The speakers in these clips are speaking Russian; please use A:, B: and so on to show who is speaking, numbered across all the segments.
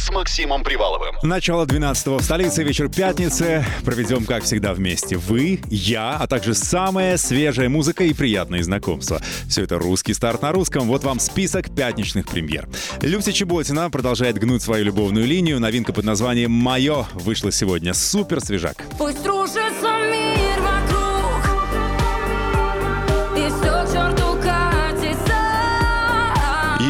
A: С Максимом Приваловым.
B: Начало 12 в столице, вечер пятницы. Проведем, как всегда, вместе. Вы, я, а также самая свежая музыка и приятные знакомства. Все это русский старт на русском. Вот вам список пятничных премьер. Люся Чеботина продолжает гнуть свою любовную линию. Новинка под названием «Мое» вышла сегодня. Супер свежак.
C: Пусть рушится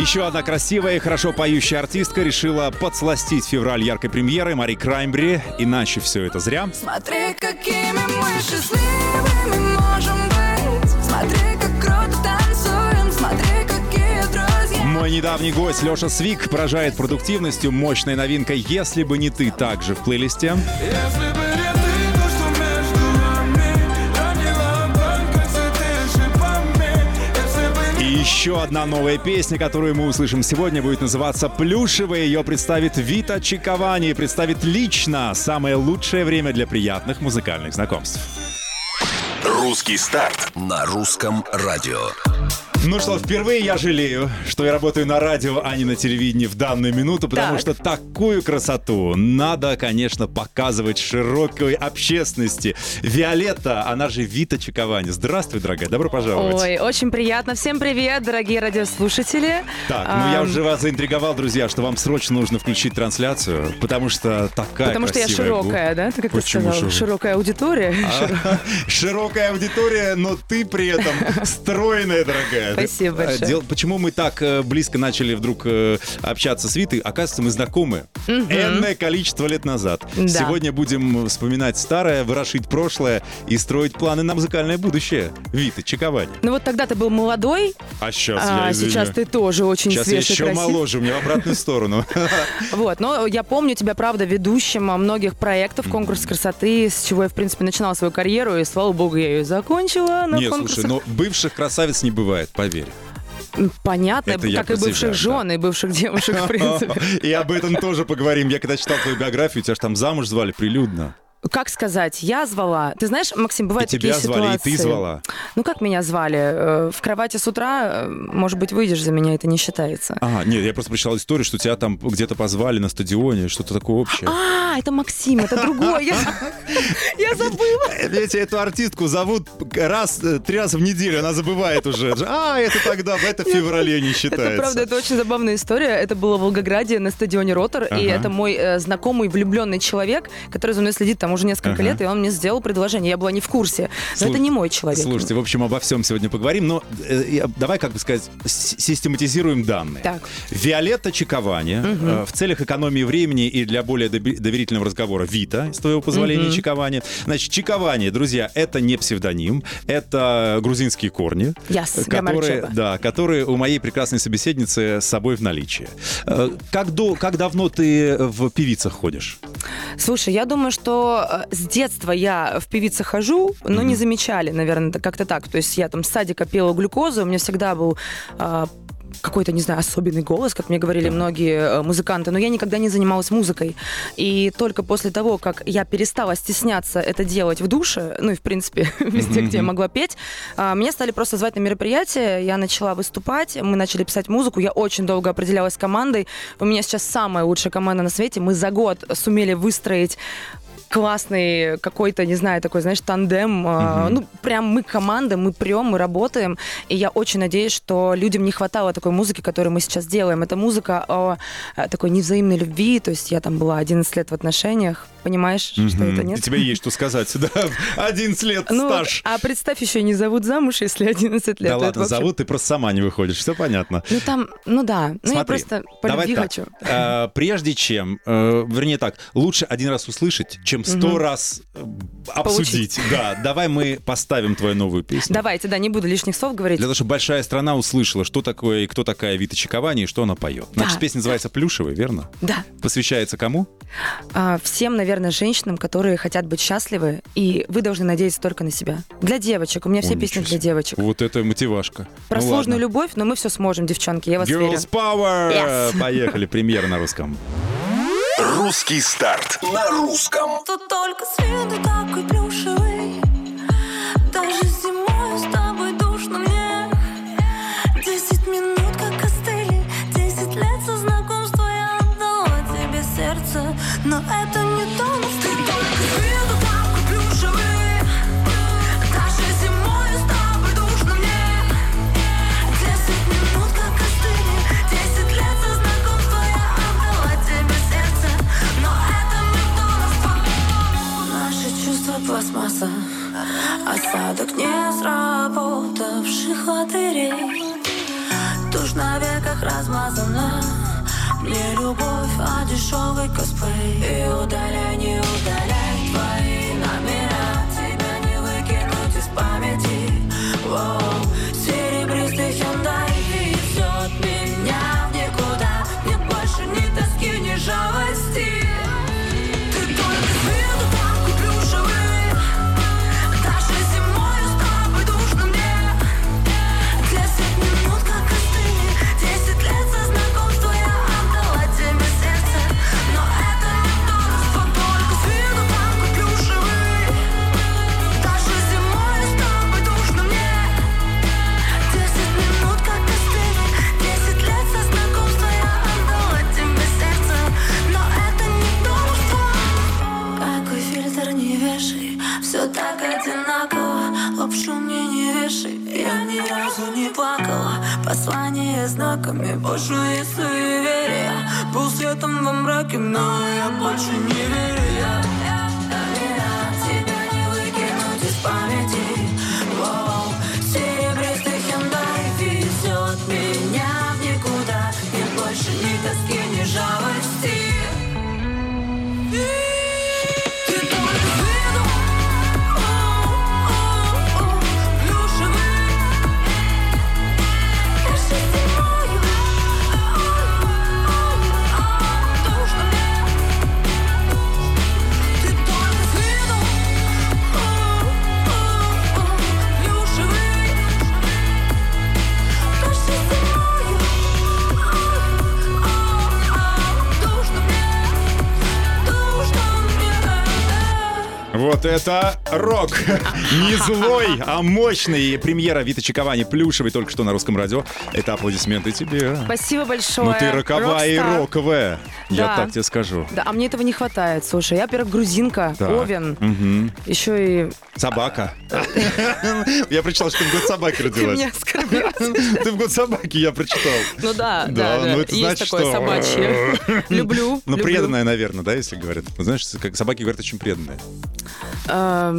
B: еще одна красивая и хорошо поющая артистка решила подсластить февраль яркой премьеры Мари Краймбри. Иначе все это зря.
C: Смотри, какими мы счастливыми можем быть Смотри, как круто танцуем Смотри, какие друзья
B: Мой недавний гость Леша Свик поражает продуктивностью. Мощная новинка «Если бы не ты» также в плейлисте.
D: Если бы
B: еще одна новая песня, которую мы услышим сегодня, будет называться «Плюшевая». Ее представит Вита Чиковани и представит лично самое лучшее время для приятных музыкальных знакомств.
A: Русский старт на русском радио.
B: Ну что, впервые я жалею, что я работаю на радио, а не на телевидении в данную минуту, потому
E: Так.
B: что такую красоту надо, конечно, показывать широкой общественности. Виолетта, она же Вита Чиковани. Здравствуй, дорогая, добро пожаловать.
E: Ой, очень приятно. Всем привет, дорогие радиослушатели.
B: Так, ну я
E: Ам,
B: уже вас заинтриговал, друзья, что вам срочно нужно включить трансляцию, потому что такая
E: Потому что я
B: красивая
E: широкая, да? Ты как ты
B: Почему
E: сказал?
B: широкая?
E: Широкая аудитория.
B: губка. Широкая аудитория, но ты при этом стройная, дорогая.
E: Спасибо
B: Э,
E: большое.
B: дел- Почему мы так э, близко начали вдруг э, общаться с Витой? Оказывается, мы знакомы энное количество лет назад.
E: Да.
B: Сегодня будем вспоминать старое, ворошить прошлое и строить планы на музыкальное будущее. Вита Чиковани.
E: Ну вот тогда ты был молодой,
B: А сейчас
E: а
B: я, извини.
E: сейчас ты тоже очень
B: Сейчас я
E: свежий,
B: еще
E: красивый.
B: моложе, у меня в обратную сторону.
E: Вот, но я помню тебя, правда, ведущим а, многих проектов конкурс красоты, с чего я, в принципе, начинала свою карьеру, и, слава богу, я ее закончила на
B: Нет, слушай, но бывших красавиц не бывает, поверь.
E: Понятно,
B: Это
E: как и бывших
B: себя, да.
E: жен, и бывших девушек, в принципе.
B: И об этом тоже поговорим. Я когда читал твою биографию, тебя же там замуж звали прилюдно.
E: Как сказать, я звала. Ты знаешь, Максим,
B: И
E: бывают
B: тебя
E: такие
B: звали, и ты звала.
E: Ну, как меня звали? Э, В кровати с утра, э, может быть, выйдешь за меня, это не считается.
B: Ага, нет, я просто прочитал историю, что тебя там где-то позвали на стадионе, что-то такое общее.
E: А, это Максим, это другой. Я забыла.
B: Видите, эту артистку зовут раз, э, три раза в неделю, она забывает уже. А, это тогда, это в феврале не считается.
E: Это правда, это очень забавная история. Это было в Волгограде на стадионе Ротор, и это мой знакомый влюбленный человек, который за мной следит там уже несколько
B: Ага.
E: лет, и он мне сделал предложение. Я была не в курсе. Но
B: Слуш-
E: это не мой человек.
B: Слушайте, в общем, обо всем сегодня поговорим, но э, я- давай, как бы сказать, систематизируем данные.
E: Так.
B: Виолетта Чиковани э, в целях экономии времени и для более доверительного разговора Вита, с твоего позволения, Чиковани. Значит, Чиковани, друзья, это не псевдоним, это грузинские корни,
E: Yes,
B: которые, да, которые у моей прекрасной собеседницы с собой в наличии. Э, Как, до, как давно ты в певицах ходишь?
E: Слушай, я думаю, что э, с детства я в певице хожу, но не замечали, наверное, как-то так. То есть я там с садика пела глюкозу, у меня всегда был а, какой-то, не знаю, особенный голос, как мне говорили многие э, музыканты, но я никогда не занималась музыкой. И только после того, как я перестала стесняться это делать в душе, ну и, в принципе, везде, где я могла петь, а, меня стали просто звать на мероприятия, я начала выступать, мы начали писать музыку, я очень долго определялась с командой. У меня сейчас самая лучшая команда на свете. Мы за год сумели выстроить классный какой-то, не знаю, такой, знаешь, тандем. А, Ну, прям мы команда, мы прем, мы работаем. И я очень надеюсь, что людям не хватало такой музыки, которую мы сейчас делаем. Это музыка о э, такой невзаимной любви. То есть я там была 11 лет в отношениях. Понимаешь, что это нет?
B: У тебя есть что сказать, да? 11 лет
E: Ну,
B: стаж.
E: а представь, еще и не зовут замуж, если 11 лет.
B: Да
E: Это
B: ладно,
E: вообще-
B: зовут, ты просто сама не выходишь, все понятно.
E: Ну там, ну да. Ну я просто по
B: давай
E: любви
B: так.
E: хочу.
B: Э, Прежде чем, э, вернее так, лучше один раз услышать, чем сто раз э, обсудить. Да, давай мы поставим твою новую песню.
E: Давайте, да, не буду лишних слов говорить.
B: Для того, чтобы большая страна услышала, что такое и кто такая Вита Чиковани и что она поет. Значит,
E: Да.
B: песня называется «Плюшевый», верно?
E: Да.
B: Посвящается кому?
E: А, всем, наверное, наверное, женщинам, которые хотят быть счастливы, и вы должны надеяться только на себя. Для девочек. У меня все песни для девочек.
B: Вот это мотивашка.
E: Ну Про
B: ну,
E: сложную
B: ладно.
E: любовь, но мы все сможем, девчонки, я вас
B: Girls верю. Power!
E: Yes.
B: Поехали, премьер на русском.
A: Русский старт на русском.
C: Тут только свет такой плюшевый, даже зимой с тобой душно мне. Десять минут, как остыли, десять лет со знакомства я отдала тебе сердце, но это пластмасса. Осадок не сработавших лотерей. Тушь на веках размазана. Мне любовь, а дешевый косплей. И удаляй, не
B: удаляй это рок! Не злой, а мощный. Премьера Вита Чиковани плюшевый только что на русском радио. Это аплодисменты тебе.
E: Спасибо большое.
B: Ну ты роковая и
E: rock star.
B: роковая. Я
E: Да.
B: так тебе скажу.
E: Да, а мне этого не хватает. Слушай, я, во-первых, грузинка,
B: Так.
E: Овен,
B: Мгм.
E: еще и...
B: Собака. Я прочитал, что ты в год собаки
E: Ты
B: родилась.
E: меня оскорбил.
B: Ты в год собаки, я прочитал.
E: Ну да,
B: Да,
E: да, да.
B: ну это
E: Есть
B: значит, что-
E: собачье. Люблю.
B: Ну, преданная, наверное, да, если говорят. Знаешь, как собаки говорят, очень преданные.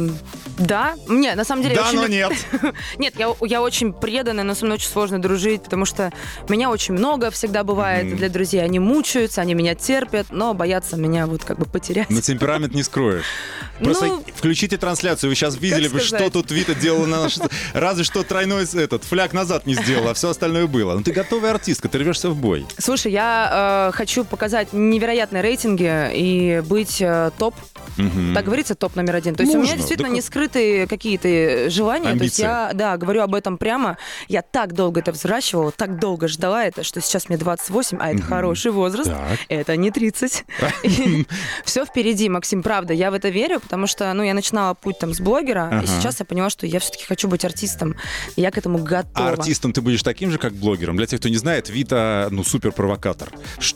E: Эм, Да, не, на самом деле...
B: Да,
E: очень
B: но нет.
E: Нет, я, я очень преданная, но со мной очень сложно дружить, потому что меня очень много всегда бывает
B: Мгм.
E: для друзей. Они мучаются, они меня терпят, но боятся меня вот как бы потерять.
B: Но темперамент не скроешь. Просто
E: Ну,
B: включите трансляцию, вы сейчас видели бы, что тут Вита делала на наш... Разве что тройной этот фляг назад не сделала, а все остальное было. Ну ты готовая артистка, ты рвешься в бой.
E: Слушай, я э, хочу показать невероятные рейтинги и быть э, топ.
B: Мгм.
E: Так говорится, топ номер один. То есть у меня
B: Можно,
E: действительно
B: да
E: не скрытые какие-то желания. То есть
B: Амбиции.
E: я, да, говорю об этом прямо. Я так долго это взращивала, так долго ждала это, что сейчас мне 28, а это
B: Мгм.
E: хороший возраст.
B: Так.
E: Это не 30. Все впереди, Максим, правда. Я в это верю, потому что, ну, я начинала путь там с блогера,
B: Ага.
E: и сейчас я поняла, что я все-таки хочу быть артистом. Я к этому готова.
B: А артистом ты будешь таким же, как блогером? Для тех, кто не знает, Вита, ну, супер провокатор.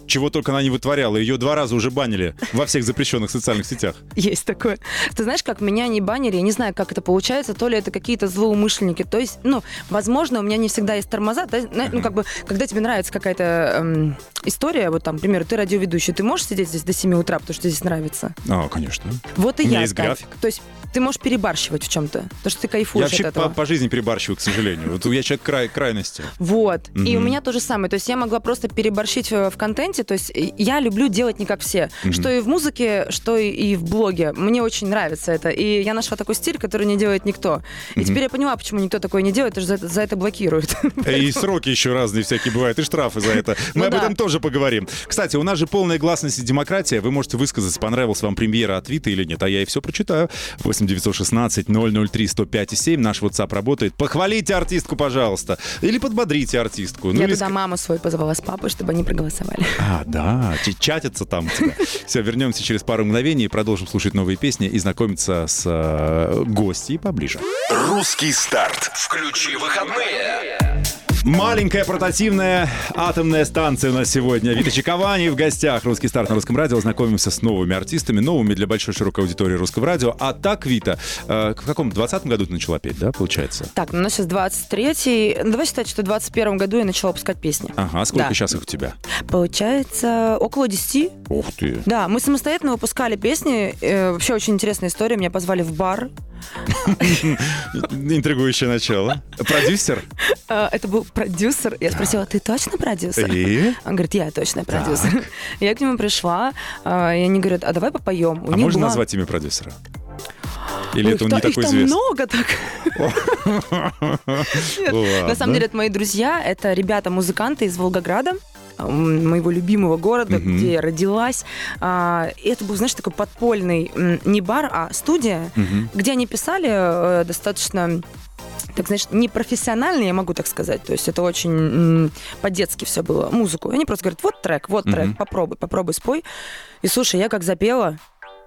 B: Чего только она не вытворяла. Ее два раза уже банили во всех запрещенных социальных сетях.
E: Есть такое. Ты знаешь, как меня не баннери, я не знаю, как это получается, то ли это какие-то злоумышленники, то есть, ну, возможно, у меня не всегда есть тормоза, зна- ну, как бы, когда тебе нравится какая-то эм, история, вот там, к примеру, ты радиоведущий, ты можешь сидеть здесь до 7 утра, потому что здесь нравится?
B: А, конечно.
E: Вот и
B: У меня
E: я
B: есть
E: так.
B: график.
E: То есть ты можешь перебарщивать в чем-то, то что ты
B: Я
E: кайфуешь
B: вообще
E: от этого.
B: по, по жизни перебарщиваю, к сожалению. Вот я человек край, крайности.
E: Вот. И у меня то же самое. То есть я могла просто переборщить в, в контенте. То есть я люблю делать не как все.
B: Мгм.
E: Что и в музыке, что и, и в блоге. Мне очень нравится это. И я нашла такой стиль, который не делает никто. И
B: Мгм.
E: теперь я поняла, почему никто такое не делает, потому что за это, за это блокируют.
B: И сроки еще разные всякие бывают, и штрафы за это. Мы
E: Ну
B: об
E: да.
B: этом тоже поговорим. Кстати, у нас же полная гласность и демократия. Вы можете высказаться, понравилась вам премьера от Вита или нет. А я и все прочитаю. 8 916 003 105 и 7. Наш WhatsApp работает. Похвалите артистку, пожалуйста. Или подбодрите артистку. Ну,
E: Я
B: или
E: туда маму свою позвала с папой, чтобы они проголосовали.
B: А, да, чатятся там. Все, вернемся через пару мгновений, продолжим слушать новые песни и знакомиться с э, гостьей поближе.
A: Русский старт. Включи выходные.
B: Маленькая портативная атомная станция у нас сегодня. Вита Чиковани в гостях. Русский старт на русском радио. Знакомимся с новыми артистами, новыми для большой широкой аудитории русского радио. А так, Вита, э, в каком 20 году ты начала петь, да, получается?
E: Так, ну у нас сейчас 23-й. Ну, Давай считать, что в 21 году я начала выпускать песни.
B: Ага, сколько
E: Да.
B: сейчас их у тебя?
E: Получается, около 10.
B: Ух ты.
E: Да, мы самостоятельно выпускали песни. Э, вообще очень интересная история. Меня позвали в бар.
B: Интригующее начало. Продюсер?
E: Э, это был продюсер. Я спросила, ты точно продюсер?
B: И?
E: Он говорит, я точно продюсер. Я к нему пришла, а, и они говорят, а давай попоем.
B: А можно назвать имя продюсера? Или
E: Ой,
B: это он не
E: та-
B: такой известный?
E: много так. Нет,
B: Ладно.
E: На самом деле, это мои друзья, это ребята-музыканты из Волгограда, моего любимого города,
B: Мгм.
E: где я родилась. А, это был, знаешь, такой подпольный не бар, а студия,
B: Мгм.
E: где они писали э, достаточно так, знаешь, непрофессионально, я могу так сказать. То есть это очень по-детски все было, музыку. Они просто говорят, вот трек, вот трек,
B: Мгм.
E: попробуй, попробуй, спой. И слушай, я как запела,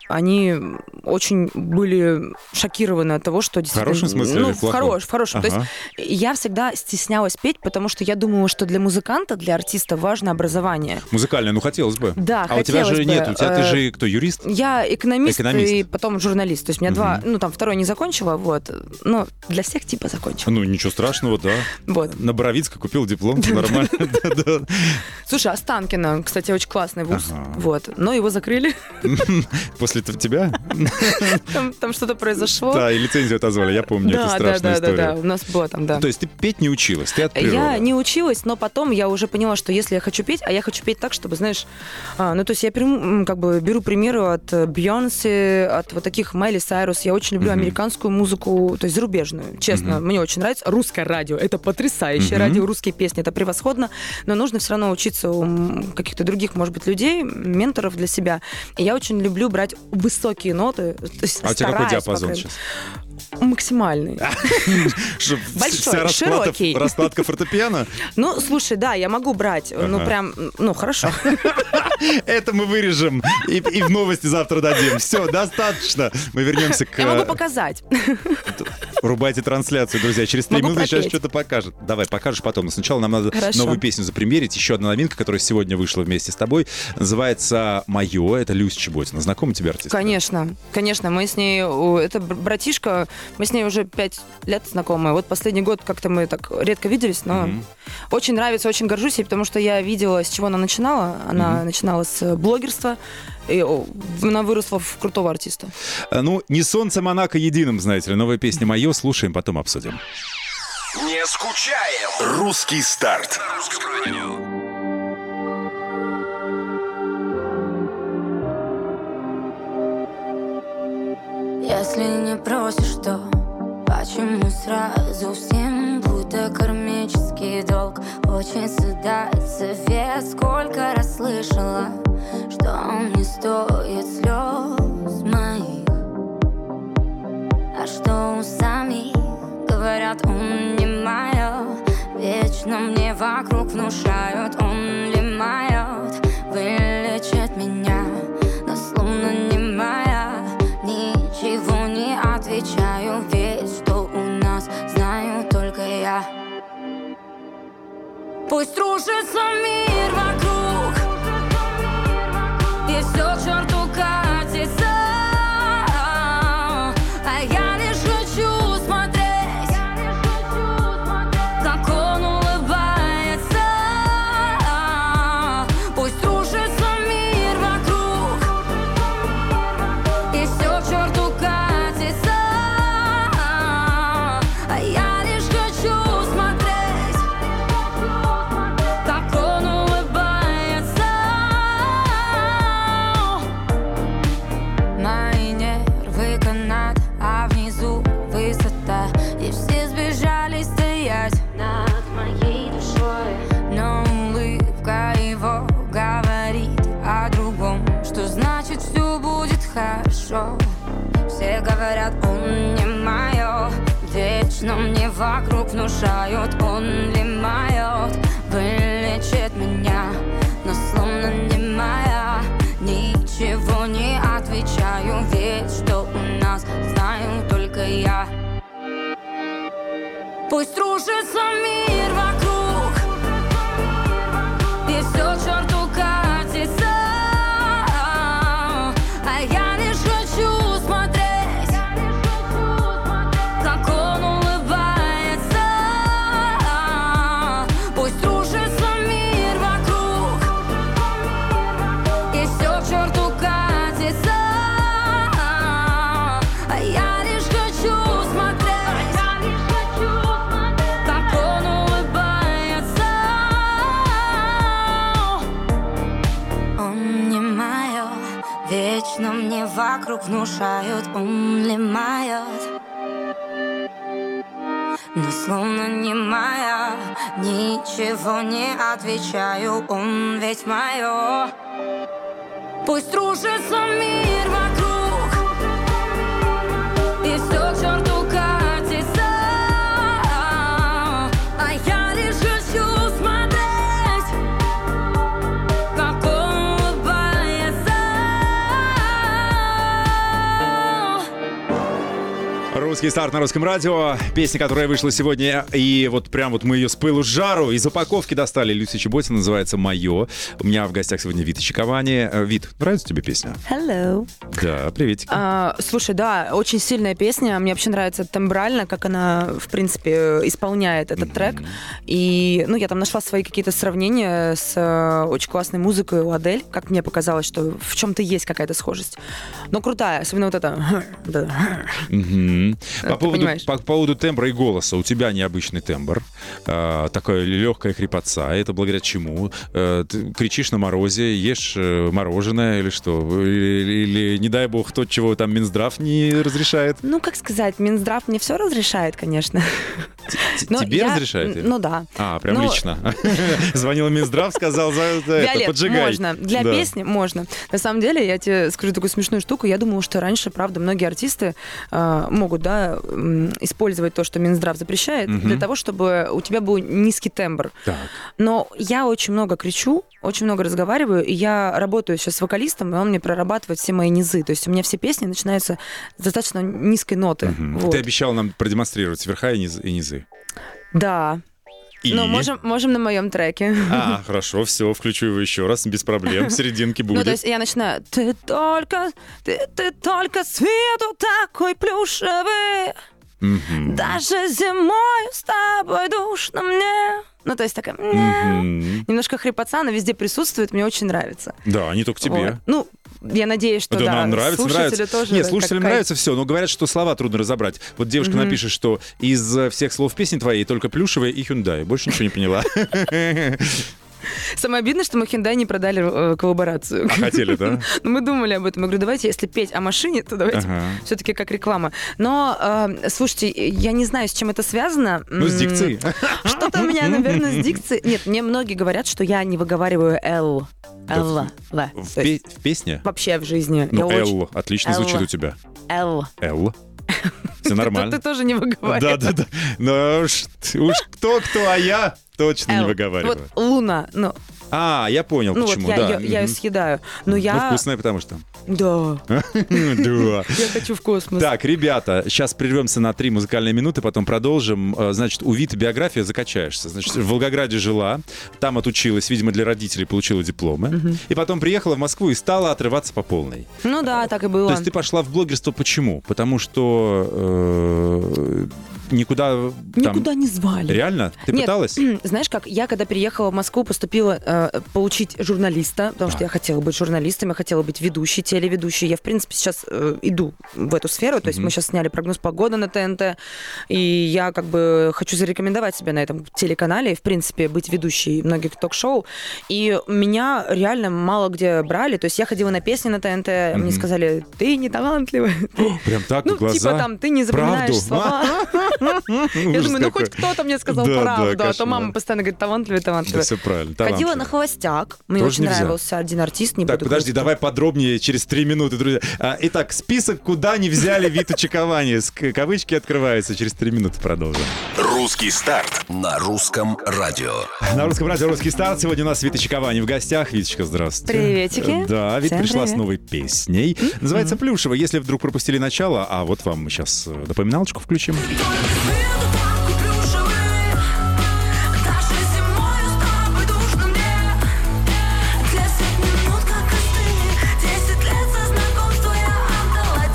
E: они очень были шокированы от того, что
B: В
E: действительно...
B: хорошем смысле
E: Ну,
B: или в
E: в,
B: плохом?
E: хорош- в хорошем. То
B: Ага.
E: есть я всегда стеснялась петь, потому что я думала, что для музыканта, для артиста важно образование.
B: Музыкальное, ну хотелось бы.
E: Да,
B: А у тебя же
E: бы.
B: нет, у тебя ты
E: Э,
B: же кто, юрист?
E: Я экономист,
B: Экономист.
E: и потом журналист. То есть у меня два, ну там второй не закончила, вот. Но для всех типа закончила.
B: Ну, ничего страшного, да.
E: Вот.
B: На Боровицкой купил диплом, нормально.
E: Слушай, Останкино, кстати, очень классный вуз. Вот. Но его закрыли.
B: После т- тебя?
E: Там, там что-то произошло.
B: Да, и лицензию отозвали, я помню эту
E: да, да,
B: страшную
E: да, да, да.
B: историю.
E: У нас было там, да.
B: То есть ты петь не училась, ты от природы.
E: Я не училась, но потом я уже поняла, что если я хочу петь, а я хочу петь так, чтобы, знаешь, а, ну то есть я приму, м, как бы беру примеры от Бейонсе, от вот таких Майли Сайрус. Я очень люблю
B: Мгм.
E: американскую музыку, то есть зарубежную. Честно, мне очень нравится русское радио. Это потрясающее
B: Мгм.
E: радио, русские песни, это превосходно. Но нужно все равно учиться у каких-то других, может быть, людей, менторов для себя. И я очень люблю брать высокие ноты. То есть
B: А у тебя какой диапазон сейчас?
E: Максимальный. Большой, широкий.
B: Раскладка фортепиано?
E: Ну, слушай, да, я могу брать. Ну, прям, ну, хорошо.
B: Это мы вырежем и, и в новости завтра дадим. Все, достаточно. Мы вернемся к...
E: Я могу
B: э,
E: показать.
B: Рубайте трансляцию, друзья. Через три минуты сейчас что-то покажет. Давай, покажешь потом. Но сначала нам надо
E: Хорошо.
B: новую песню запремьерить. Еще одна новинка, которая сегодня вышла вместе с тобой. Называется «Мое». Это Люся Чеботина. Знакома тебе артист?
E: Конечно, конечно, мы с ней, это бр- братишка, мы с ней уже пять лет знакомы. Вот последний год как-то мы так редко виделись, но
B: Мгм.
E: очень нравится, очень горжусь ей, потому что я видела, с чего она начинала. Она
B: Мгм.
E: начинала с блогерства, и она выросла в крутого артиста.
B: А, Ну, не солнце Монако единым, знаете ли. Новая песня «Мое». Слушаем, потом обсудим.
A: Не скучаем. Русский старт.
F: Если не просишь, то почему сразу всем? Будто кармический долг Очень съедает совет, сколько раз слышала Что он не стоит слез моих. А что у самих говорят, он не мое Вечно мне вокруг внушают, он ли майот Вылечит tvoja Pojstružen sam mirva krug Jer se očar вокруг внушают Он ли майот Вылечит меня Но словно не моя. Ничего не отвечаю Ведь что у нас знаю только я. Пусть рушится мир вокруг
C: внушают, он лимает Но словно не моя Ничего не отвечаю, он ведь мое Пусть рушится мир
B: Русский старт на русском радио. Песня, которая вышла сегодня, и вот прям вот мы ее с пылу с жару из упаковки достали. Люся Чеботина называется «Мое». У меня в гостях сегодня Вита Чиковани. Э, Вит, нравится тебе песня?
E: Hello.
B: Да, приветик.
E: А, слушай, да, очень сильная песня. Мне вообще нравится тембрально, как она, в принципе, исполняет этот трек. И, ну, я там нашла свои какие-то сравнения с э, очень классной музыкой у Адель. Как мне показалось, что в чем-то есть какая-то схожесть. Но крутая, особенно вот это.
B: Мгм. По,
E: ты
B: поводу,
E: понимаешь.
B: по, поводу тембра и голоса. У тебя необычный тембр. а, такая легкая хрипотца. Это благодаря чему? Э, ты кричишь на морозе, ешь э, мороженое или что? Или, или, не дай бог, тот, чего там Минздрав не разрешает?
E: Ну, как сказать, Минздрав мне все разрешает, конечно. Но
B: Тебе
E: я-
B: разрешает?
E: Ну да.
B: А, прям лично. Звонил Минздрав, сказал, за это, поджигай.
E: можно. Для
B: Да.
E: песни можно. На самом деле, я тебе скажу такую смешную штуку. Я думала, что раньше, правда, многие артисты э, могут, да, использовать то, что Минздрав запрещает,
B: Мгм.
E: для того, чтобы у тебя был низкий тембр.
B: Так.
E: Но я очень много кричу, очень много разговариваю, и я работаю сейчас с вокалистом, и он мне прорабатывает все мои низы. То есть у меня все песни начинаются с достаточно низкой ноты.
B: Мгм.
E: Вот.
B: Ты обещал нам продемонстрировать верха и низы.
E: Да.
B: И?
E: Но можем, можем на моем треке.
B: А, хорошо, все, включу его еще раз, без проблем. В серединке
E: Ну, то
B: будет.
E: есть я начинаю, ты только, ты, ты только свету такой плюшевый,
B: Мгм.
E: даже зимой с тобой душно мне. Ну, то есть такая.
B: Мгм.
E: немножко хрипотца, она везде присутствует, мне очень нравится.
B: Да, не только тебе.
E: Вот. Ну, я надеюсь, что
B: Да,
E: да,
B: нам нравится,
E: слушатели
B: нравится.
E: тоже.
B: Нет, слушателям нравится все, но говорят, что слова трудно разобрать. Вот девушка
E: Мгм.
B: напишет, что из э, всех слов песни твоей только плюшевая и Hyundai. Больше ничего не поняла.
E: Самое обидное, что мы Hyundai не продали э, коллаборацию.
B: А хотели, да?
E: Ну, мы думали об этом. Я говорю, давайте, если петь о машине, то давайте
B: Ага.
E: все-таки как реклама. Но, э, слушайте, я не знаю, с чем это связано.
B: Ну, с дикцией.
E: Что-то у меня, наверное, с дикцией. Нет, мне многие говорят, что я не выговариваю Л. Л.
B: В пе- в песне?
E: Вообще в жизни.
B: Ну. Л. Отлично звучит у тебя.
E: Л.
B: Л. Все
E: Ты
B: нормально.
E: тоже не
B: Да,
E: выговариваешь.
B: да, да. Но уж уж кто-кто, а я точно не выговариваю.
E: Вот луна. Ну,
B: А, я понял,
E: ну вот
B: почему,
E: я,
B: да.
E: ее, я ее съедаю. Но
B: Ну,
E: я...
B: вкусная, потому что.
E: Да.
B: Да.
E: Я хочу в космос.
B: Так, ребята, сейчас прервемся на три музыкальные минуты, потом продолжим. Э, Значит, у Виты биография закачаешься. Значит, в Волгограде жила, там отучилась, видимо, для родителей получила дипломы. И потом приехала в Москву и стала отрываться по полной.
E: Ну да, так и было.
B: То есть ты пошла в блогерство почему? Потому что э, никуда там...
E: Никуда не звали.
B: Реально? Ты
E: Нет,
B: пыталась?
E: Знаешь как, я когда переехала в Москву, поступила э, получить журналиста, потому что
B: Так.
E: я хотела быть журналистом, я хотела быть ведущей, телеведущей. Я, в принципе, сейчас э, иду в эту сферу, то есть
B: Мгм.
E: мы сейчас сняли прогноз погоды на ТНТ, и я как бы хочу зарекомендовать себя на этом телеканале, и, в принципе, быть ведущей многих ток-шоу. И меня реально мало где брали, то есть я ходила на песни на ТНТ,
B: Мгм.
E: мне сказали, ты не талантливая.
B: Прям так,
E: Ну,
B: глаза?
E: типа там, ты не запоминаешь
B: Правду?
E: слова. Я думаю, ну хоть кто-то мне сказал правду, а то мама постоянно говорит, талантливый,
B: Да
E: талантливый.
B: все правильно.
E: Ходила на холостяк. Мне очень нравился один артист, не
B: Так, подожди, давай подробнее через три минуты, друзья. А, Итак, список, куда не взяли Виту Чековани. Кавычки открываются. Через три минуты продолжим.
A: Русский старт.
G: На русском радио.
B: На русском радио «Русский старт». Сегодня у нас Вита Чековани в гостях. Виточка, здравствуйте.
E: Приветики.
B: Да, Вита
E: Всем
B: пришла с новой песней. Называется «Плюшево». Если вдруг пропустили начало, а вот вам мы сейчас э, напоминалочку включим.
C: Свету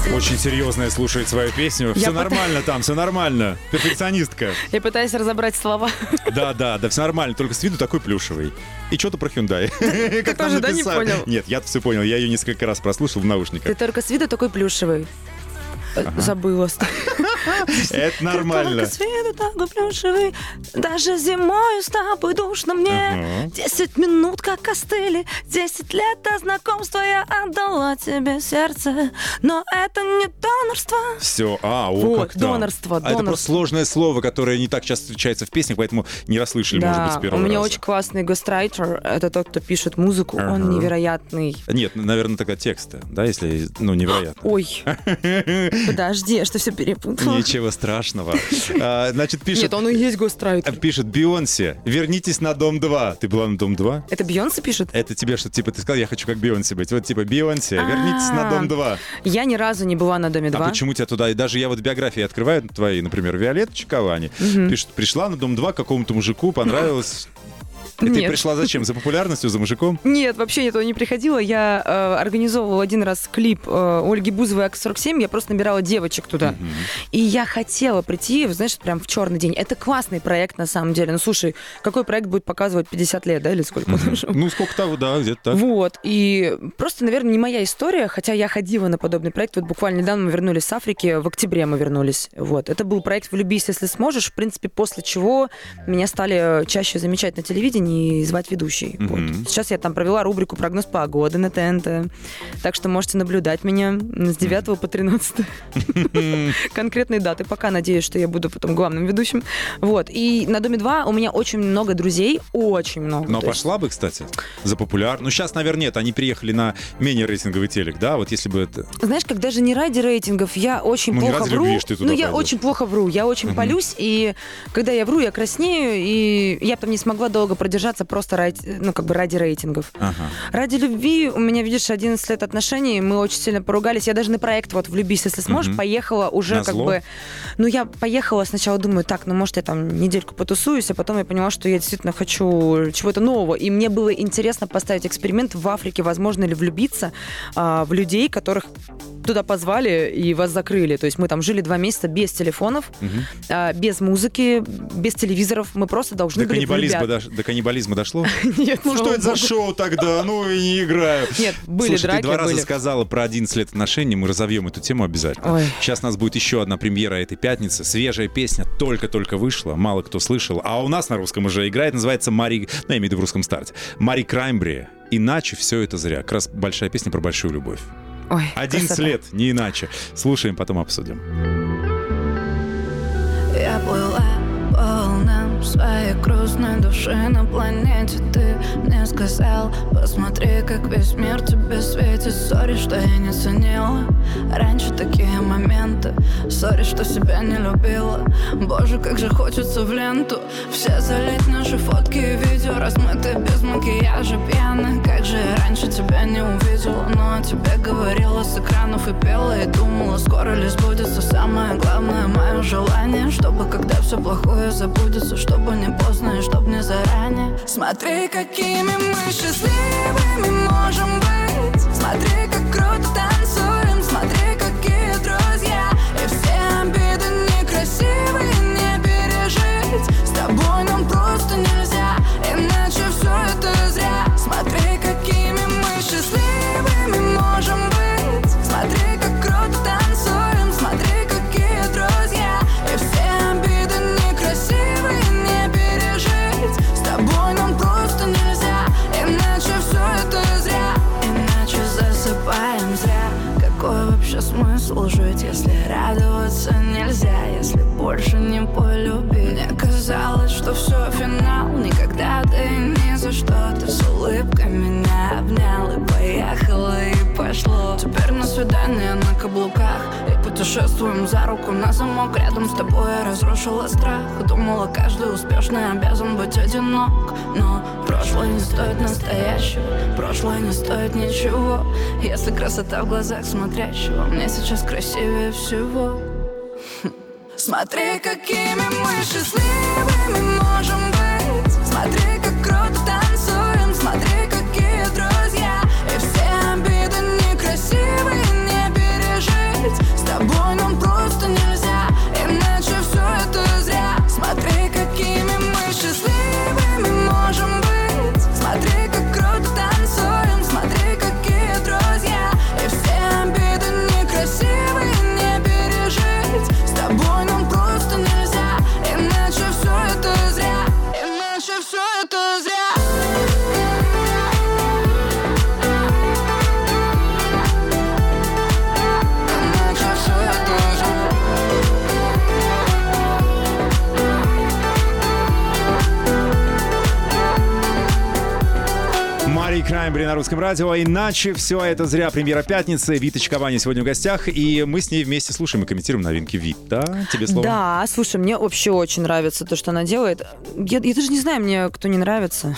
C: как
B: Очень серьезная слушает свою песню. Все
E: пыта-
B: нормально там, все нормально. Перфекционистка.
E: Я пытаюсь разобрать слова.
B: Да, да, да, все нормально, только с виду такой плюшевый. И что-то про Hyundai. Как там
E: тоже, да, не понял?
B: Нет, я все понял, я ее несколько раз прослушал в наушниках.
E: Ты только с виду такой плюшевый. Э, Забыла.
B: Это нормально.
E: Даже зимой с тобой душно мне. Десять минут как остыли, десять лет до знакомства я отдала тебе сердце, но это не донорство.
B: Все, а, о, как там.
E: донорство,
B: А это
E: донорство.
B: просто сложное слово, которое не так часто встречается в песнях, поэтому не расслышали, может быть, с
E: Да, у
B: первого
E: меня очень классный гастрайтер, это тот, кто пишет музыку, он
B: Ага.
E: невероятный.
B: Нет, наверное, тогда тексты, да, если, ну, невероятно.
E: Ой, подожди, что все перепутала?
B: Ничего страшного. А, Значит, пишет...
E: Нет, он и есть гастрайтер.
B: Пишет Бейонсе, вернитесь на Дом 2. Ты была на Дом 2?
E: Это Бейонсе пишет?
B: Это тебе что, типа, ты сказал, я хочу как Бейонсе быть. Вот, типа, Бейонсе, вернитесь на Дом 2.
E: Я ни разу не была на Доме 2.
B: А почему тебя туда? И даже я вот биографии открываю твои, например, Виолетта Чиковани. Пишет, пришла на Дом 2 к какому-то мужику, понравилось. И ты
E: Нет.
B: пришла зачем? За популярностью, за мужиком?
E: Нет, вообще этого не приходило. Я э, организовывала один раз клип э, Ольги Бузовой АК-47. Я просто набирала девочек туда. И я хотела прийти, знаешь, прям в черный день. Это классный проект на самом деле. Ну, слушай, какой проект будет показывать 50 лет, да, или сколько?
B: Ну, сколько того, да, где-то так.
E: Вот, и просто, наверное, не моя история, хотя я ходила на подобный проект. Вот буквально недавно мы вернулись с Африки, в октябре мы вернулись. Вот, это был проект «Влюбись, если сможешь», в принципе, после чего меня стали чаще замечать на телевидении и звать ведущей. Вот.
B: Мгм.
E: Сейчас я там провела рубрику «Прогноз погоды» на ТНТ, так что можете наблюдать меня с 9 по 13 конкретные даты. Пока надеюсь, что я буду потом главным ведущим. Вот, и на «Доме-2» у меня очень много друзей, очень много.
B: Но
E: То есть-
B: пошла бы, кстати, за популяр. Ну, сейчас, наверное, нет. Они приехали на менее рейтинговый телек, да? Вот если бы это...
E: Знаешь, когда же не ради рейтингов, я очень
B: Ну,
E: плохо вру.
B: любви
E: ну, я
B: пойдешь.
E: очень плохо вру, я очень
B: Мгм.
E: полюсь, и когда я вру, я краснею, и я там не смогла долго продержаться просто ради, ну, как бы ради рейтингов.
B: Ага.
E: Ради любви у меня, видишь, 11 лет отношений, мы очень сильно поругались. Я даже на проект вот «Влюбись, если сможешь»
B: Мгм.
E: поехала уже как
B: Назло?
E: бы... Ну, я поехала сначала, думаю, так, ну, может, я там недельку потусуюсь, а потом я поняла, что я действительно хочу чего-то нового. И мне было интересно поставить эксперимент в Африке, возможно ли влюбиться а, в людей, которых туда позвали и вас закрыли. То есть мы там жили два месяца без телефонов, а, без музыки, без телевизоров. Мы просто должны
B: До
E: были
B: каннибализма, дош- до каннибализма дошло?
E: Нет,
B: Ну, что это за шоу тогда? Ну, и не играю.
E: Нет, были
B: Слушай,
E: драки,
B: ты два раза сказала про 11 лет отношений, мы разовьем эту тему обязательно.
E: Ой.
B: Сейчас у нас будет еще одна премьера этой пятницы. Свежая песня только-только вышла, мало кто слышал. А у нас на русском уже играет, называется Мари... Ну, я имею в виду в русском старте. Мари Краймбри. Иначе все это зря. Как раз большая песня про большую любовь.
E: Ой,
B: 11
E: красота.
B: лет, не иначе. Слушаем, потом обсудим.
C: Я плыла по волнам своей грустной души на планете. Ты мне сказал, посмотри, как весь мир тебе светит. Sorry, что я не ценила раньше такие моменты. Sorry, что себя не любила. Боже, как же хочется в ленту. Все залить наши фотки и видео Размыты без макияжа, пьяны Как же я раньше тебя не увидела Но о тебе говорила с экранов и пела И думала, скоро ли сбудется Самое главное мое желание Чтобы когда все плохое забудется Чтобы не поздно и чтобы не заранее. Смотри, какими мы счастливыми можем быть. Смотри, как путешествуем за руку на замок Рядом с тобой я разрушила страх. Думала, каждый успешный обязан быть одинок. Но прошлое не стоит настоящего Прошлое не стоит ничего. Если красота в глазах смотрящего Мне сейчас красивее всего. Смотри, какими мы счастливыми можем быть. Смотри, как круто
B: на русском радио. Иначе все это зря. Премьера пятницы. Виточка Ваня сегодня в гостях. И мы с ней вместе слушаем и комментируем новинки Вита. Тебе слово.
E: Да, слушай, мне вообще очень нравится то, что она делает. Я, я даже не знаю, мне кто не нравится.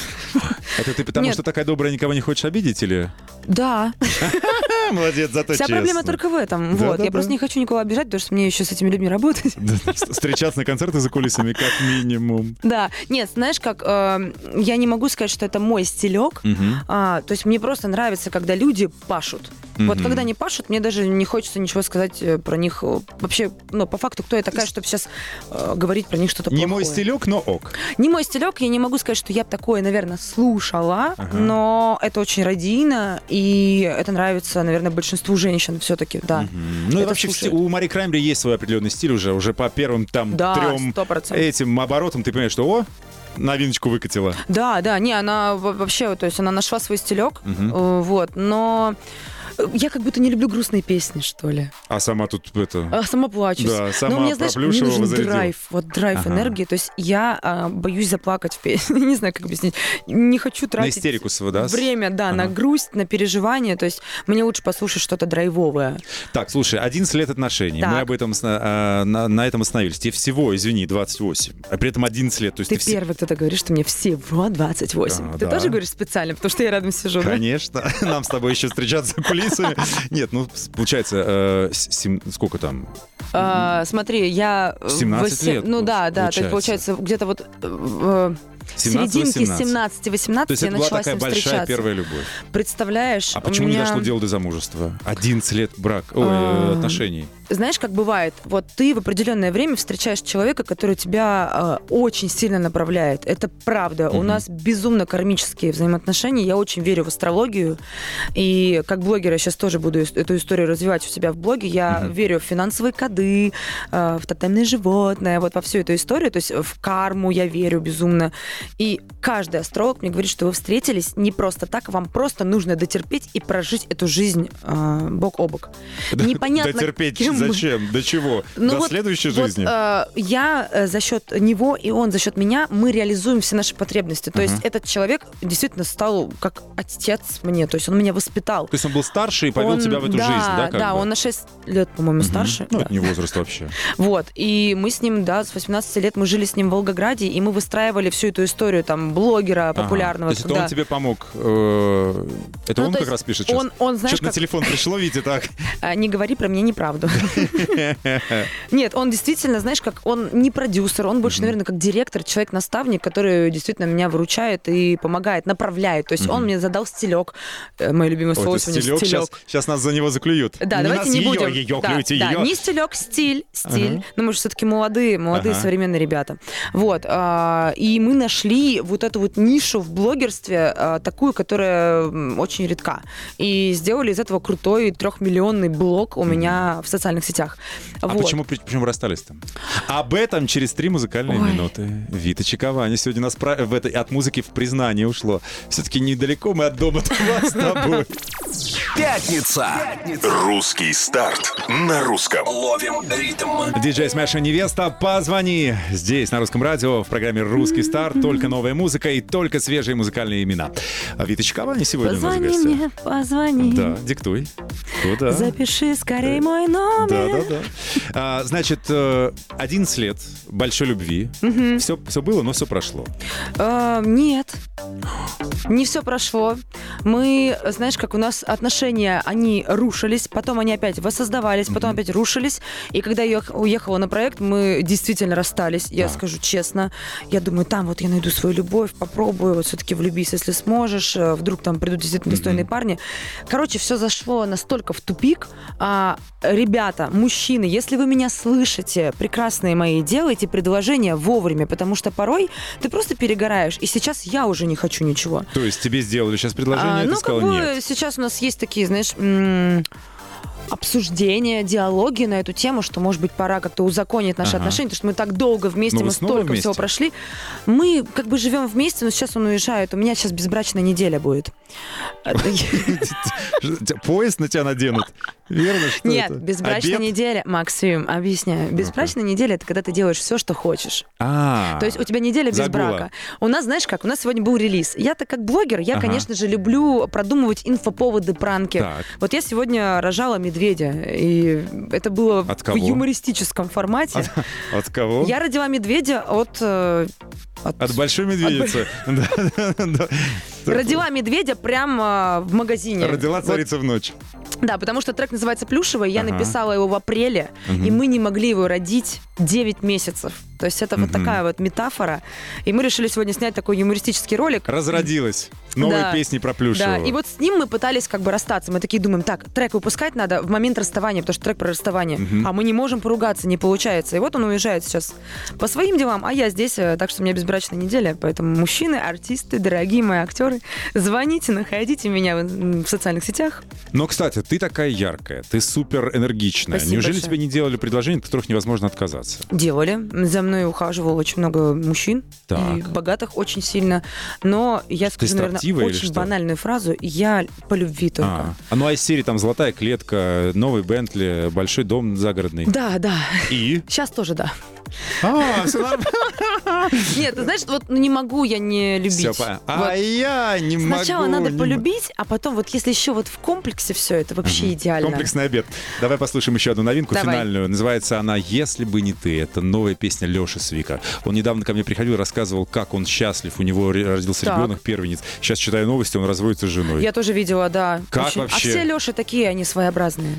B: Это ты потому
E: Нет.
B: что такая добрая, никого не хочешь обидеть или?
E: Да,
B: А, молодец, зато
E: вся
B: честно.
E: проблема только в этом.
B: Да,
E: вот,
B: да,
E: я
B: да.
E: просто не хочу никого обижать, потому что мне еще с этими людьми работать.
B: Встречаться на концерты за кулисами как минимум.
E: Да, нет, знаешь, как э, я не могу сказать, что это мой стилек. А, то есть мне просто нравится, когда люди пашут. Вот
B: Мгм.
E: когда они пашут, мне даже не хочется ничего сказать э, про них. э, Вообще, ну, по факту, кто я такая, чтобы сейчас э, говорить про них что-то
B: Не
E: плохое.
B: мой стилек, но ок.
E: Не мой стилек, я не могу сказать, что я такое, наверное, слушала,
B: Ага.
E: но это очень радийно, и это нравится, наверное, большинству женщин все-таки, да.
B: Мгм. Ну и
E: Это
B: вообще
E: слушает.
B: у Мари Краймбри есть свой определенный стиль уже. Уже по первым там
E: Да,
B: трем
E: сто процентов.
B: этим оборотам ты понимаешь, что о, новиночку выкатила.
E: Да, да, не, она во- вообще, то есть она нашла свой стилек, э, вот, но я как будто не люблю грустные песни, что ли.
B: А сама тут это...
E: А сама плачусь.
B: Да, сама
E: Но мне, знаешь, мне нужен
B: зарядила.
E: драйв, вот драйв
B: Ага.
E: энергии. То есть я а, боюсь заплакать в песне. не знаю, как объяснить. Не хочу
B: На
E: тратить
B: истерику своего, да?
E: время, да, на
B: Ага.
E: грусть, на переживание. То есть мне лучше послушать что-то драйвовое.
B: Так, слушай, 11 лет отношений. Мы
E: Так.
B: об этом а, на, на этом остановились. Тебе всего, извини, 28. А при этом 11 лет. То есть
E: Ты
B: ты, все-
E: первый, кто-то говорит, что мне всего 28.
B: А,
E: Ты
B: да.
E: тоже говоришь специально, потому что я рядом сижу, да?
B: Конечно. Нам с тобой еще встречаться за кулисами. Нет, ну, получается, э, сколько там?
E: А, смотри, я... в
B: 17
E: восем-
B: лет,
E: Ну да, да, то есть
B: получается.
E: получается где-то вот э, в
B: 17,
E: серединке
B: 18.
E: 17-18
B: То есть
E: я
B: это была
E: начала с
B: такая
E: ним
B: большая
E: встречаться.
B: первая любовь.
E: Представляешь?
B: А
E: у
B: почему не
E: меня-
B: дошло дело до замужества? 11 лет брак, ой, э,
E: А,
B: отношений.
E: Знаешь, как бывает, вот ты в определенное время встречаешь человека, который тебя э, очень сильно направляет. Это правда. У
B: Мгм.
E: нас безумно кармические взаимоотношения. Я очень верю в астрологию. И как блогер я сейчас тоже буду ис- эту историю развивать у себя в блоге. Я
B: Мгм.
E: верю в финансовые коды, э, в тотемные животные, вот во всю эту историю. То есть в карму я верю безумно. И каждый астролог мне говорит, что вы встретились не просто так, вам просто нужно дотерпеть и прожить эту жизнь э, бок о бок. Непонятно,
B: Дотерпеть
E: кем
B: зачем? До чего?
E: ну
B: До
E: вот-
B: следующей
E: вот,
B: жизни?
E: э, я за счет него и он за счет меня мы реализуем все наши потребности. То
B: Ага.
E: есть этот человек действительно стал как отец мне, то есть он меня воспитал.
B: То есть он был старше и повел
E: Он-
B: тебя в эту
E: да,
B: жизнь, да?
E: да,
B: бы?
E: он на 6 лет, по-моему,
B: Мгм.
E: старше.
B: Ну,
E: да.
B: это не возраст вообще.
E: Вот, и мы с ним, да, с 18 лет мы жили с ним в Волгограде, и мы выстраивали всю эту историю там блогера
B: Ага.
E: популярного.
B: То есть это
E: когда-
B: он тебе помог? э, Это
E: Ну,
B: он как раз пишет сейчас?
E: Он, он знаешь,
B: Что-то на
E: как...
B: телефон пришло, Витя, так?
E: А, Не говори про меня неправду. Нет, он действительно, знаешь, как он не продюсер, он больше, наверное, как директор, человек-наставник, который действительно меня выручает и помогает, направляет. То есть он мне задал стилек, э, мое любимое слово
B: это
E: сегодня
B: стилек, сейчас, нас за него заклюют.
E: Да, давайте не будем.
B: ее, клюйте ее.
E: не стилек, стиль, стиль.
B: Ага.
E: Ну, мы же все-таки молодые, молодые
B: Ага.
E: современные ребята. Вот. а, и мы нашли вот эту вот нишу в блогерстве, а, такую, которая очень редка. И сделали из этого крутой трехмиллионный блог у меня в социальных сетях.
B: А
E: Вот.
B: почему, почему расстались там? Об этом через три музыкальные
E: Ой.
B: минуты. Вита Чиковани сегодня нас пра- в этой, от музыки в признание ушло. Все-таки недалеко мы от дома от вас с тобой.
G: Пятница.
A: Русский старт на русском.
G: Ловим ритм.
B: Диджей Смеша Невеста, позвони. Здесь, на русском радио, в программе «Русский старт». Только новая музыка и только свежие музыкальные имена. А Вита Чиковани сегодня у нас в
E: Позвони
B: гостях.
E: мне, позвони.
B: Да, диктуй. Куда?
E: Запиши скорей мой номер.
B: Да, да, да. А, значит, э, 11 лет большой любви. Все, все было, но все прошло.
E: А, нет, не все прошло. Мы, знаешь, как у нас отношения, они рушились, потом они опять воссоздавались, потом опять рушились. И когда я уех- уехала на проект, мы действительно расстались. Я
B: А.
E: скажу честно, я думаю, там вот я найду свою любовь, попробую, вот все-таки влюбись, если сможешь. э, Вдруг там придут действительно достойные парни. Короче, все зашло настолько в тупик. А, ребята, мужчины, если вы меня слышите, прекрасные мои, делайте предложения вовремя, потому что порой ты просто перегораешь. И сейчас я уже не хочу ничего.
B: То есть тебе сделали сейчас предложение,
E: А,
B: а ты
E: ну,
B: сказала
E: как бы
B: нет.
E: сейчас у нас есть такие, знаешь, обсуждения, диалоги на эту тему, что, может быть, пора как-то узаконить наши
B: Ага.
E: отношения, потому что мы так долго вместе,
B: вы
E: мы столько
B: вместе?
E: всего прошли. Мы как бы живем вместе, но сейчас он уезжает. У меня сейчас безбрачная неделя будет.
B: Поезд на тебя наденут. Верно, что
E: Нет,
B: это?
E: безбрачная
B: Обед?
E: неделя, Максим, объясняю. Безбрачная неделя это когда ты делаешь все, что хочешь.
B: А,
E: То есть у тебя неделя без
B: Загула.
E: брака. У нас, знаешь как, у нас сегодня был релиз. Я-то как блогер, я,
B: Ага.
E: конечно же, люблю продумывать инфоповоды, пранки.
B: Так.
E: Вот я сегодня рожала медведя, и это было
B: От
E: в юмористическом формате.
B: от кого?
E: Я родила медведя от... э,
B: От большой медведицы. Да.
E: Родила медведя прямо в магазине.
B: Родила
E: Вот
B: царица в ночь.
E: Да, потому что трек называется «Плюшевый», я
B: Ага.
E: написала его в апреле, и мы не могли его родить 9 месяцев. То есть это вот такая вот метафора. И мы решили сегодня снять такой юмористический ролик.
B: Разродилась. Новые
E: Да.
B: песни про
E: Да,
B: плюшевого.
E: и вот с ним мы пытались как бы расстаться. Мы такие думаем, так, трек выпускать надо в момент расставания, потому что трек про расставание.
B: Мгм.
E: А мы не можем поругаться, не получается. И вот он уезжает сейчас по своим делам, а я здесь, э, так что у меня безбрачная неделя. Поэтому мужчины, артисты, дорогие мои актеры, звоните, находите меня в, в социальных сетях.
B: Но, кстати, ты такая яркая, ты супер энергичная.
E: Спасибо
B: Неужели
E: большое.
B: тебе не делали предложений, от которых невозможно отказаться?
E: Делали. За мной ухаживало очень много мужчин.
B: Так.
E: И богатых очень сильно. Но я скажу, наверное, очень банальную фразу. Я по любви только.
B: А, а ну а из серии там «Золотая клетка», «Новый Бентли», «Большой дом загородный».
E: Да, да.
B: И?
E: Сейчас тоже да.
B: А, все нормально.
E: Нет, ты знаешь, вот не могу я не любить.
B: Всё понятно.
E: Вот.
B: А я не могу.
E: Сначала надо
B: не
E: полюбить, а потом вот если еще вот в комплексе все, это вообще идеально.
B: Комплексный обед. Давай послушаем еще одну новинку
E: Давай.
B: финальную. Называется она «Если бы не ты». Это новая песня Леши Свика. Он недавно ко мне приходил, рассказывал, как он счастлив. У него родился
E: Так.
B: ребенок, первенец. Сейчас читаю новости, он разводится с женой.
E: Я тоже видела, да.
B: Как
E: Очень.
B: вообще?
E: А все Леши такие, они своеобразные.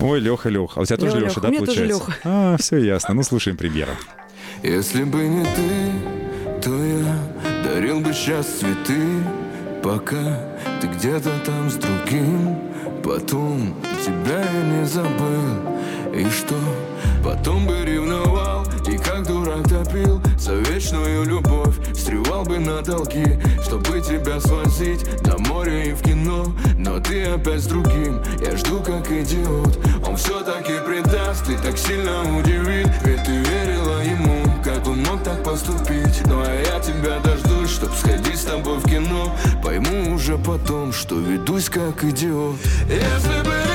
B: Ой, Леха, Леха. А у тебя тоже
E: Лёха,
B: Леша,
E: Лёха.
B: да,
E: У меня тоже
B: получается?
E: Лёха.
B: А, все ясно. Ну, слушаем премьеру.
D: Если бы не ты, то я дарил бы сейчас цветы Пока ты где-то там с другим Потом тебя я не забыл И что? Потом бы ревновал как дурак топил За вечную любовь. Стревал бы на толки Чтобы тебя свозить На море и в кино. Но ты опять с другим Я жду как идиот. Он все-таки предаст И так сильно удивит. Ведь ты верила ему Как он мог так поступить. Ну а я тебя дождусь Чтоб сходить с тобой в кино. Пойму уже потом Что ведусь как идиот. Если бы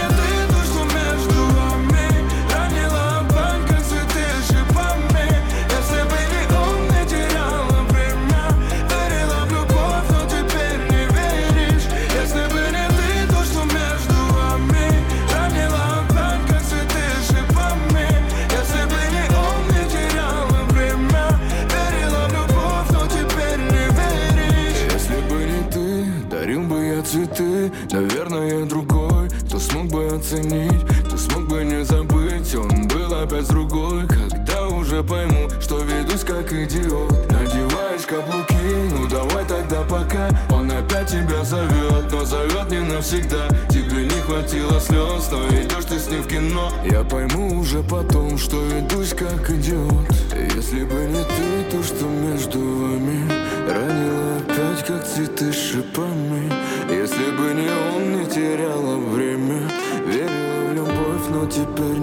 D: как идиот. Надеваешь каблуки, ну давай тогда пока. Он опять тебя зовет, но зовет не навсегда. Тебе не хватило слез, но идешь ты с ним в кино. Я пойму уже потом, что ведусь как идиот. Если бы не ты, то что между вами? Ранила опять, как цветы шипами. Если бы не он, не теряла время. Верила в любовь, но теперь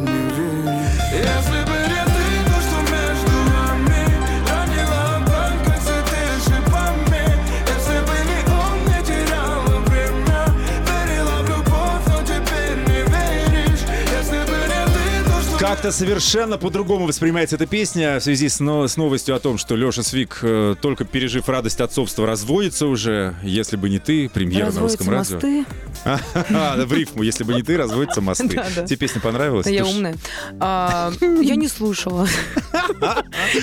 B: Как-то совершенно по-другому воспринимается эта песня в связи с, но- с новостью о том, что Леша Свик, э, только пережив радость отцовства, разводится уже. Если бы не ты, премьера на
E: Разводятся
B: русском радио.
E: мосты.
B: А, в рифму. Если бы не ты, разводятся мосты. Тебе песня понравилась?
E: Я умная. А, я не слушала.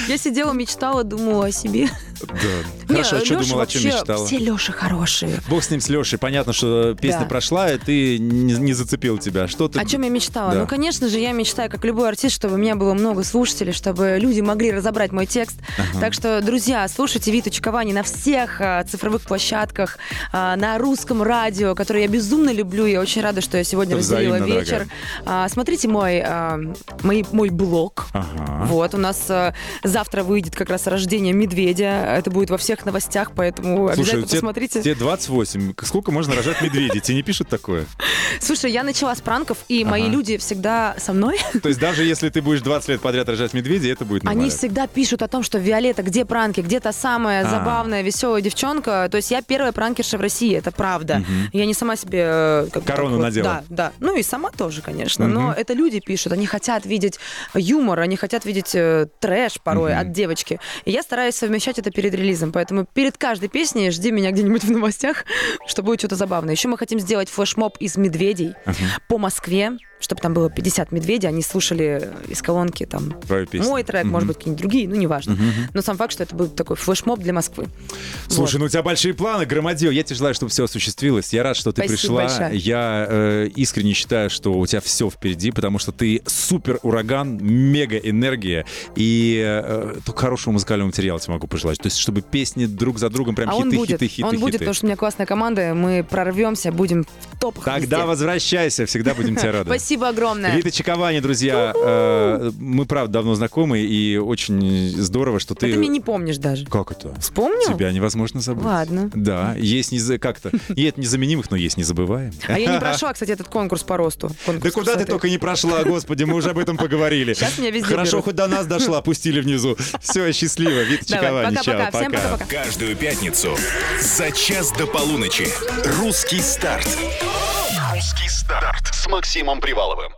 E: Я сидела, мечтала, думала о себе.
B: Да. Хорошо, а что думала, о чем мечтала?
E: Все Леши хорошие.
B: Бог с ним, с Лешей. Понятно, что песня прошла, и ты не, зацепил тебя. Что ты...
E: О чем я мечтала? Ну, конечно же, я мечтаю, как любой артист, чтобы у меня было много слушателей, чтобы люди могли разобрать мой текст. Так что, друзья, слушайте Виту Чиковани на всех а, цифровых площадках, а, на русском радио, которое я безумно люблю. Я очень рада, что я сегодня разделила
B: взаимно,
E: вечер. А, смотрите мой, а, мой, мой блог.
B: Ага.
E: Вот, у нас а, завтра выйдет как раз рождение медведя. Это будет во всех новостях, поэтому
B: Слушай,
E: обязательно
B: тебе,
E: посмотрите.
B: тебе 28. Сколько можно рожать медведей? Тебе не пишут такое?
E: Слушай, я начала с пранков, и мои
B: Ага.
E: люди всегда со мной.
B: То есть даже если ты будешь 20 лет подряд рожать медведей, это будет
E: Они
B: нормально.
E: всегда пишут о том, что Виолетта, где пранки, где та самая
B: А.
E: забавная, веселая девчонка. То есть я первая пранкерша в России, это правда. Я не сама себе... э, как
B: Корону
E: вот-
B: надела.
E: Да, да. Ну и сама тоже, конечно.
B: Мгм.
E: Но это люди пишут, они хотят видеть юмор, они хотят видеть э, трэш порой
B: Мгм.
E: от девочки. И я стараюсь совмещать это перед релизом. Поэтому перед каждой песней жди меня где-нибудь в новостях, что будет что-то забавное. Еще мы хотим сделать флешмоб из медведей по Москве, чтобы там было 50 медведей, они слушали из колонки там
B: Твою песню.
E: мой трек, может быть, какие-нибудь другие, ну, неважно. Но сам факт, что это будет такой флешмоб для Москвы.
B: Слушай,
E: Вот.
B: ну у тебя большие планы, Громадье. Я тебе желаю, чтобы все осуществилось. Я рад, что ты
E: Спасибо
B: пришла.
E: большое.
B: Я э, искренне считаю, что у тебя все впереди, потому что ты супер ураган, мега энергия. И э, только хорошего музыкального материала тебе могу пожелать. То есть, чтобы песни друг за другом прям
E: а
B: хиты,
E: он будет,
B: хиты, хиты,
E: он будет,
B: хиты.
E: потому что у меня классная команда, мы прорвемся, будем в топах
B: Тогда
E: везде.
B: возвращайся, всегда будем тебя рады.
E: Спасибо огромное.
B: Вита Чиковани, друзья, э, мы, правда, давно знакомы, и очень здорово, что
E: А
B: ты...
E: ты меня не помнишь даже.
B: Как это?
E: Вспомнил?
B: Тебя невозможно забыть.
E: Ладно.
B: Да, есть не как-то. Нет незаменимых, но есть незабываемых.
E: А я не прошла, кстати, этот конкурс по росту.
B: Да
E: Конкурс
B: куда ты
E: красоты.
B: только не прошла, господи, мы уже об этом поговорили.
E: Сейчас меня везде
B: Хорошо,
E: берут.
B: хоть до нас дошла, пустили внизу. Все, счастливо. Вита
E: Давай,
B: Чиковани,
E: пока-пока.
B: чао,
E: Всем
B: пока.
E: пока-пока.
G: Каждую пятницу за час до полуночи.
A: Русский старт. Русский старт с Максимом Приваловым.